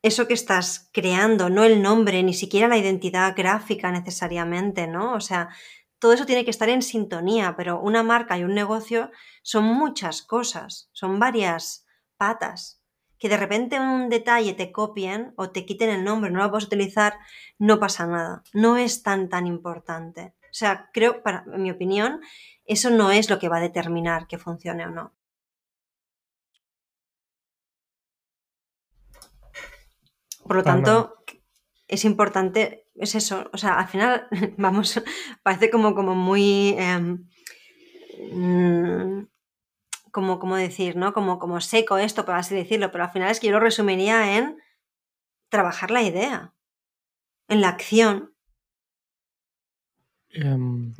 eso que estás creando, no el nombre, ni siquiera la identidad gráfica necesariamente, ¿no? O sea, todo eso tiene que estar en sintonía, pero una marca y un negocio son muchas cosas, son varias patas que de repente un detalle te copien o te quiten el nombre, no lo puedes utilizar, no pasa nada. No es tan tan importante. O sea, creo, para en mi opinión, eso no es lo que va a determinar que funcione o no. Por lo tanto, es importante, es eso, o sea, al final, *laughs* vamos, parece como, como muy... Mm, como, como decir, ¿no? Como, como seco esto, por así decirlo, pero al final es que yo lo resumiría en trabajar la idea, en la acción. Em,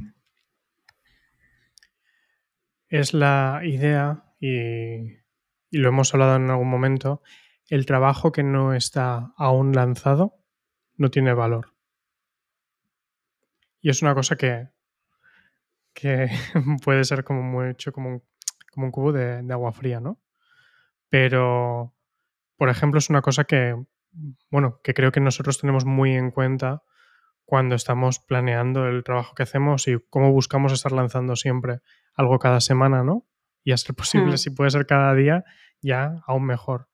es la idea y, lo hemos hablado en algún momento, el trabajo que no está aún lanzado no tiene valor. Y es una cosa que, que *laughs* puede ser como mucho como un, como un cubo de, de, agua fría, ¿no? Pero, por ejemplo, es una cosa que, bueno, que creo que nosotros tenemos muy en cuenta cuando estamos planeando el trabajo que hacemos y cómo buscamos estar lanzando siempre algo cada semana, ¿no? Y a ser *laughs* posible, Hmm. si puede ser cada día, ya aún mejor.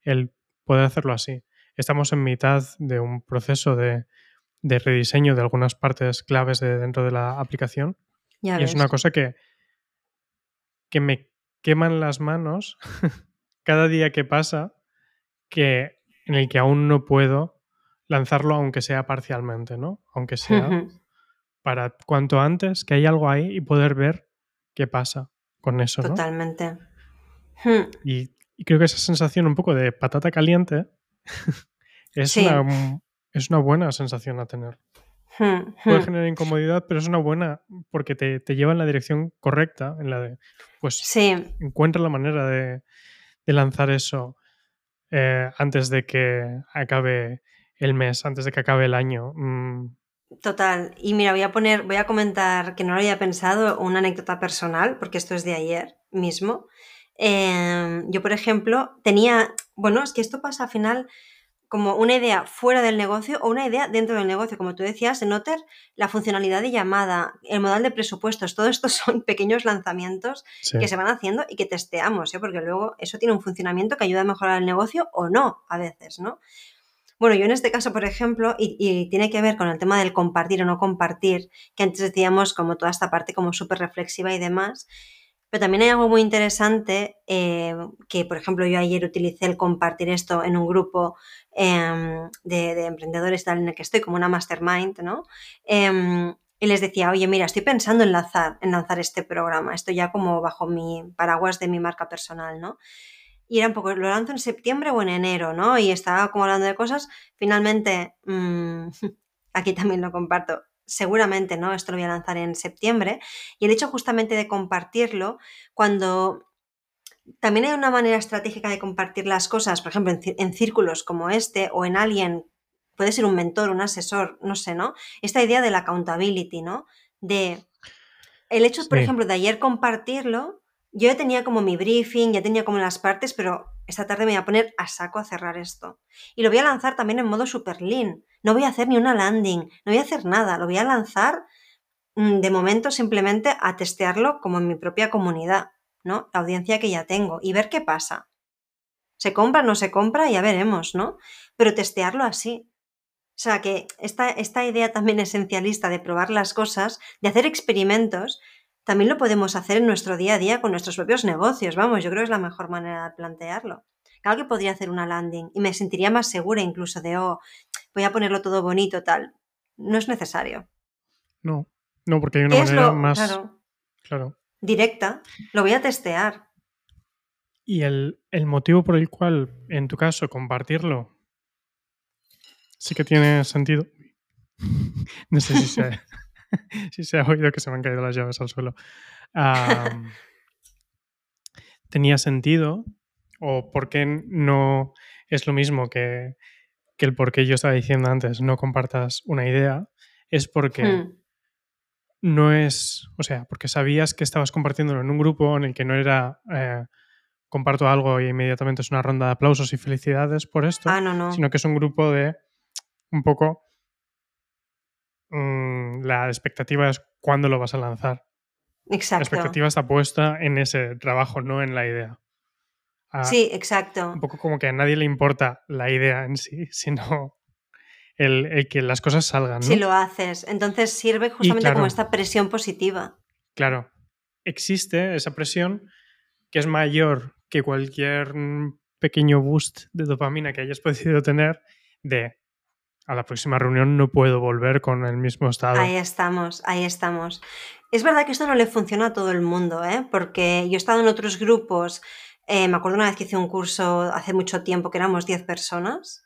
El poder hacerlo así. Estamos en mitad de un proceso de, de rediseño de algunas partes claves de dentro de la aplicación. Ya y es una cosa que, que me queman las manos *laughs* cada día que pasa que en el que aún no puedo lanzarlo aunque sea parcialmente, ¿no? Aunque sea para cuanto antes que hay algo ahí y poder ver qué pasa con eso, ¿no? Totalmente. Hmm. Y, y creo que esa sensación un poco de patata caliente *laughs* es, Sí. una, es una buena sensación a tener. Hmm, Puede hmm. generar incomodidad, pero es una buena porque te, te lleva en la dirección correcta, en la de, pues, Sí, encuentra la manera de, de lanzar eso eh, antes de que acabe el mes, antes de que acabe el año. Mm, total. Y mira, voy a poner, voy a comentar que no lo había pensado, una anécdota personal, porque esto es de ayer mismo. Eh, yo, por ejemplo, tenía, bueno, es que esto pasa al final como una idea fuera del negocio o una idea dentro del negocio. Como tú decías, en Otter, la funcionalidad de llamada, el modal de presupuestos, todo esto *laughs* son pequeños lanzamientos sí. que se van haciendo y que testeamos, ¿eh? porque luego eso tiene un funcionamiento que ayuda a mejorar el negocio o no, a veces, ¿no? Bueno, yo en este caso, por ejemplo, y, y tiene que ver con el tema del compartir o no compartir, que antes decíamos como toda esta parte como súper reflexiva y demás, pero también hay algo muy interesante eh, que, por ejemplo, yo ayer utilicé el compartir esto en un grupo eh, de, de, emprendedores tal, en el que estoy, como una mastermind, ¿no? Eh, y les decía, oye, mira, estoy pensando en lanzar, en lanzar este programa, esto ya como bajo mi paraguas de mi marca personal, ¿no? Y era un poco, lo lanzo en septiembre o en enero, ¿no? Y estaba como hablando de cosas. Finalmente, mmm, *laughs* aquí también lo comparto, seguramente, ¿no? Esto lo voy a lanzar en septiembre. Y el hecho justamente de compartirlo, cuando también hay una manera estratégica de compartir las cosas, por ejemplo, en, círculos como este o en alguien, puede ser un mentor, un asesor, no sé, ¿no? Esta idea de la accountability, ¿no? De el hecho, sí. por ejemplo, de ayer compartirlo, yo ya tenía como mi briefing, ya tenía como las partes, pero esta tarde me voy a poner a saco a cerrar esto. Y lo voy a lanzar también en modo super lean. No voy a hacer ni una landing, no voy a hacer nada, lo voy a lanzar mm, de momento simplemente a testearlo como en mi propia comunidad, ¿no? La audiencia que ya tengo y ver qué pasa. Se compra, no se compra, ya veremos, ¿no? Pero testearlo así. O sea que esta, esta idea también esencialista de probar las cosas, de hacer experimentos, también lo podemos hacer en nuestro día a día con nuestros propios negocios. Vamos, yo creo que es la mejor manera de plantearlo. Claro que podría hacer una landing y me sentiría más segura incluso de, oh, voy a ponerlo todo bonito, tal. No es necesario. No, no, porque hay una manera lo, más. Claro, claro. Directa. Lo voy a testear. Y el, el motivo por el cual, en tu caso, compartirlo sí que tiene sentido. *laughs* No sé si se, *laughs* *laughs* si se ha oído que se me han caído las llaves al suelo. Um, *laughs* tenía sentido o por qué no es lo mismo que, que, el por qué yo estaba diciendo antes, no compartas una idea, es porque Hmm. no es, o sea, porque sabías que estabas compartiéndolo en un grupo en el que no era eh, comparto algo y inmediatamente es una ronda de aplausos y felicidades por esto, Ah, no, no. sino que es un grupo de un poco mmm, la expectativa es cuándo lo vas a lanzar. Exacto. La expectativa está puesta en ese trabajo, no en la idea. Sí, exacto. Un poco como que a nadie le importa la idea en sí, *laughs* sino el, el que las cosas salgan. ¿no? Si lo haces. Entonces sirve justamente claro. como esta presión positiva. Claro, existe esa presión que es mayor que cualquier mm, pequeño boost de dopamina que hayas *laughs* podido tener de a la próxima reunión no puedo volver con el mismo estado. Ahí estamos, ahí estamos. Es verdad que esto no le funciona a todo el mundo, ¿eh? porque yo he estado en otros grupos, eh, me acuerdo una vez que hice un curso hace mucho tiempo que éramos 10 personas,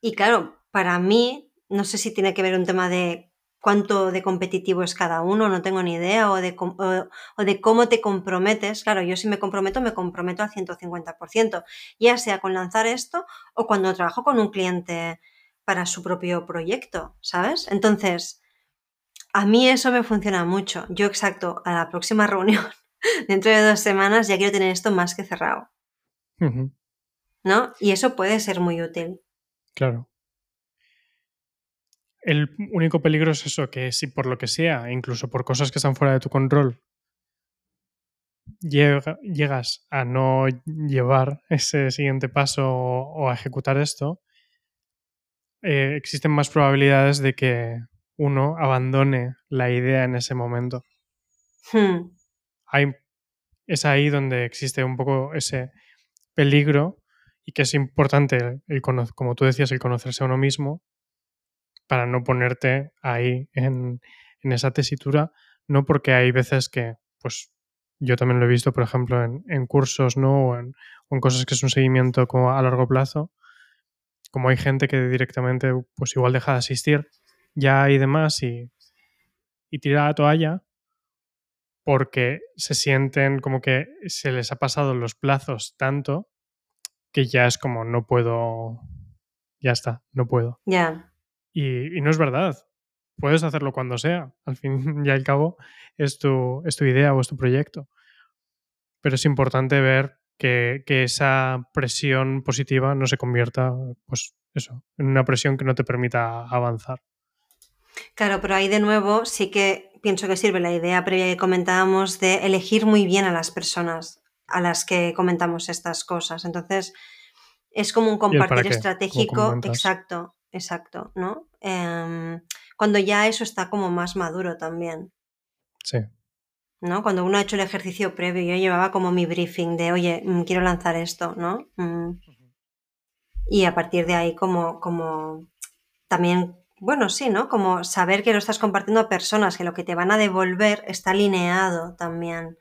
y claro, para mí, no sé si tiene que ver un tema de cuánto de competitivo es cada uno, no tengo ni idea, o de, o, de cómo te comprometes. Claro, yo si me comprometo, me comprometo al 150%, ya sea con lanzar esto o cuando trabajo con un cliente para su propio proyecto, ¿sabes? Entonces, a mí eso me funciona mucho. Yo exacto, a la próxima *laughs* reunión, dentro de dos semanas, ya quiero tener esto más que cerrado. ¿No? Y eso puede ser muy útil. Claro. El único peligro es eso, que si por lo que sea, incluso por cosas que están fuera de tu control, llegas a no llevar ese siguiente paso o, a ejecutar esto, eh, existen más probabilidades de que uno abandone la idea en ese momento. Hmm. es ahí donde existe un poco ese peligro y que es importante, el, como tú decías, el conocerse a uno mismo para no ponerte ahí en, esa tesitura, no porque hay veces que, pues yo también lo he visto, por ejemplo, en, cursos, ¿no? O en, cosas que es un seguimiento como a largo plazo, como hay gente que directamente, pues igual deja de asistir ya y demás y, y tira la toalla porque se sienten como que se les ha pasado los plazos tanto que ya es como no puedo, ya está, no puedo. Ya. Y, no es verdad. Puedes hacerlo cuando sea. Al fin *laughs* y al cabo es tu, es tu idea o es tu proyecto. Pero es importante ver que, esa presión positiva no se convierta, pues eso, en una presión que no te permita avanzar. Claro, pero ahí de nuevo sí que pienso que sirve la idea previa que comentábamos de elegir muy bien a las personas a las que comentamos estas cosas. Entonces, es como un compartir estratégico. Exacto, exacto, ¿no? Em, cuando ya eso está como más maduro también. Sí. ¿No? Cuando uno ha hecho el ejercicio previo, yo llevaba como mi briefing de, oye, mm, quiero lanzar esto, ¿no? Mm. Y a partir de ahí, como, como también, bueno, sí, ¿no? Como saber que lo estás compartiendo a personas, que lo que te van a devolver está alineado también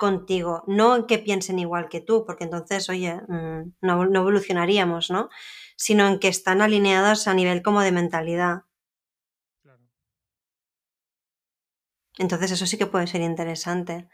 contigo, no en que piensen igual que tú, porque entonces, oye, mm, no, evolucionaríamos, ¿no? Sino en que están alineadas a nivel como de mentalidad. Entonces eso sí que puede ser interesante.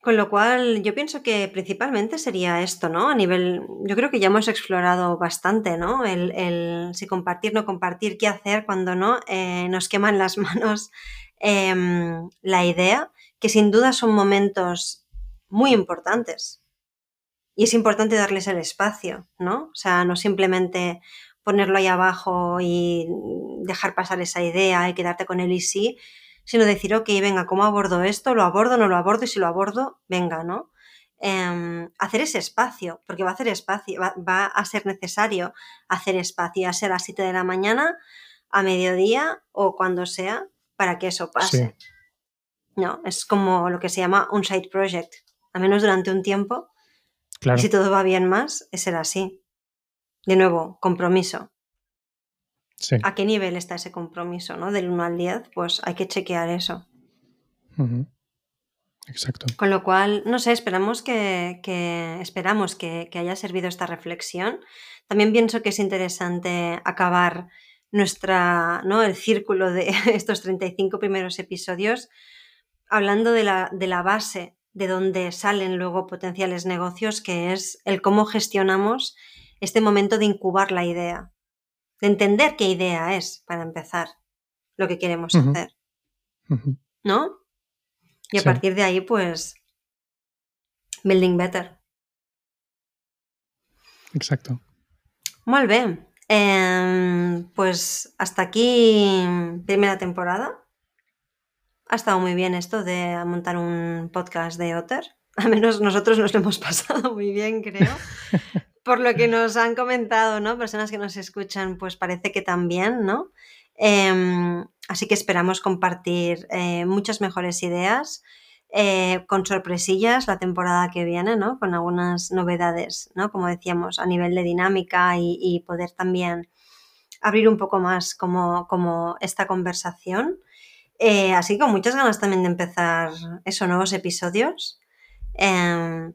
Con lo cual, yo pienso que principalmente sería esto, ¿no? A nivel, yo creo que ya hemos explorado bastante, ¿no? El, si compartir, no compartir, qué hacer cuando no, eh, nos queman las *laughs* manos em, la idea que sin duda son momentos muy importantes. Y es importante darles el espacio, ¿no? O sea, no simplemente ponerlo ahí abajo y dejar pasar esa idea y quedarte con él y sí, sino decir, ok, venga, ¿cómo abordo esto? ¿Lo abordo? ¿No lo abordo? Y si lo abordo, venga, ¿no? Em, hacer ese espacio, porque va a hacer espacio, va, a ser necesario hacer espacio, ya sea a las 7 de la mañana, a mediodía o cuando sea, para que eso pase. No, es como lo que se llama un side project, al menos durante un tiempo. Y si todo va bien más, es ser así. De nuevo, compromiso. ¿A qué nivel está ese compromiso? ¿no? Del 1 al 10, pues hay que chequear eso. Exacto. Con lo cual, no sé, esperamos que, esperamos que, que, haya servido esta reflexión. También pienso que es interesante acabar nuestra, ¿no? el círculo de *laughs* estos 35 primeros episodios hablando de la, de la base de donde salen luego potenciales negocios, que es el cómo gestionamos este momento de incubar la idea, de entender qué idea es, para empezar, lo que queremos hacer. ¿No? Y a partir de ahí, pues, building better. Exacto. Muy bien. Em, pues hasta aquí primera temporada ha estado muy bien esto de montar un podcast de Otter. *laughs* Al menos nosotros nos lo hemos *laughs* pasado muy bien, creo. *laughs* Por lo que *laughs* nos han comentado, ¿no? Personas que nos escuchan, pues parece que también, ¿no? Em, así que esperamos compartir eh, muchas mejores ideas eh, con sorpresillas la temporada que viene, ¿no? Con algunas novedades, ¿no? Como decíamos, a nivel de dinámica y, poder también abrir un poco más como, como esta conversación. Eh, así con muchas ganas también de empezar esos nuevos episodios. Em,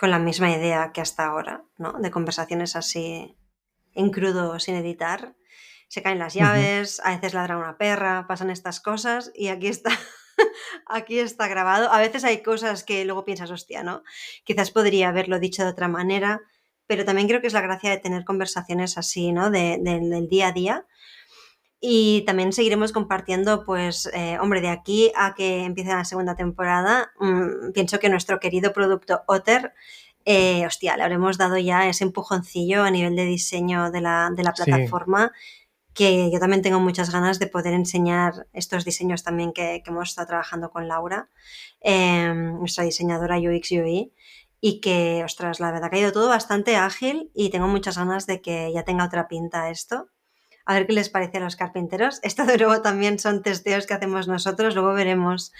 con la misma idea que hasta ahora, ¿no? De conversaciones así en crudo, sin editar. se caen las llaves, a veces ladra una perra, pasan estas cosas y aquí está. *laughs* aquí está grabado. A veces hay cosas que luego piensas, hostia, ¿no? Quizás podría haberlo dicho de otra manera, pero también creo que es la gracia de tener conversaciones así, ¿no? del día a día. Y también seguiremos compartiendo, pues, eh, hombre, de aquí a que empiece la segunda temporada, mm, pienso que nuestro querido producto Otter eh, hostia, le habremos dado ya ese empujoncillo a nivel de diseño de la, plataforma, que yo también tengo muchas ganas de poder enseñar estos diseños también que, hemos estado trabajando con Laura, em, nuestra diseñadora UX UI, y que, ostras, la verdad que ha ido todo bastante ágil y tengo muchas ganas de que ya tenga otra pinta esto. A ver qué les parece a los carpinteros. *laughs* Esto de nuevo también son testeos que hacemos nosotros, luego veremos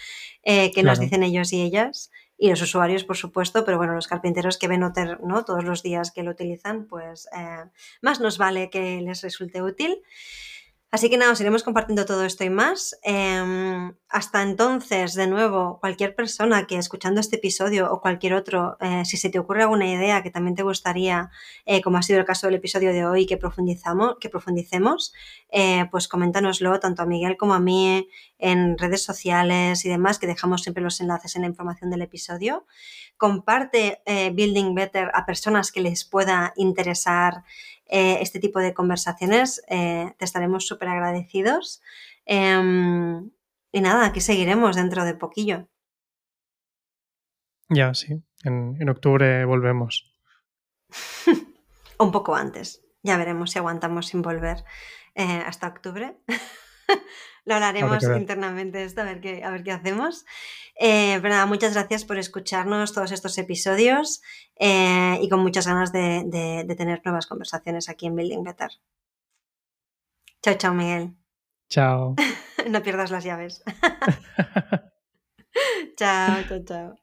eh, qué nos dicen ellos y ellas y los usuarios, por supuesto, pero bueno, los carpinteros que ven Otter ¿no? todos los días que lo utilizan, pues eh, más nos vale que les resulte útil. Así que nada, os iremos compartiendo todo esto y más. Em, hasta entonces, de nuevo, cualquier persona que escuchando este episodio o cualquier otro, eh, si se te ocurre alguna idea que también te gustaría, eh, como ha sido el caso del episodio de hoy, que profundizamos, que profundicemos, eh, pues coméntanoslo tanto a Miguel como a mí en redes sociales y demás, que dejamos siempre los enlaces en la información del episodio. Comparte Building Better a personas que les pueda interesar eh, este tipo de conversaciones, eh, te estaremos súper agradecidos. Em, y nada, aquí seguiremos dentro de poquillo. Ya, sí. En, octubre volvemos. *laughs* Un poco antes. Ya veremos si aguantamos sin volver eh, hasta octubre. *laughs* *laughs* Lo hablaremos internamente esto, a ver qué, a ver qué hacemos. Eh, pero nada, muchas gracias por escucharnos todos estos episodios eh, y con muchas ganas de, de tener nuevas conversaciones aquí en Building Better. Chao, chao, Miguel. Chao. *laughs* no pierdas las llaves. *laughs* chao, chao, chao.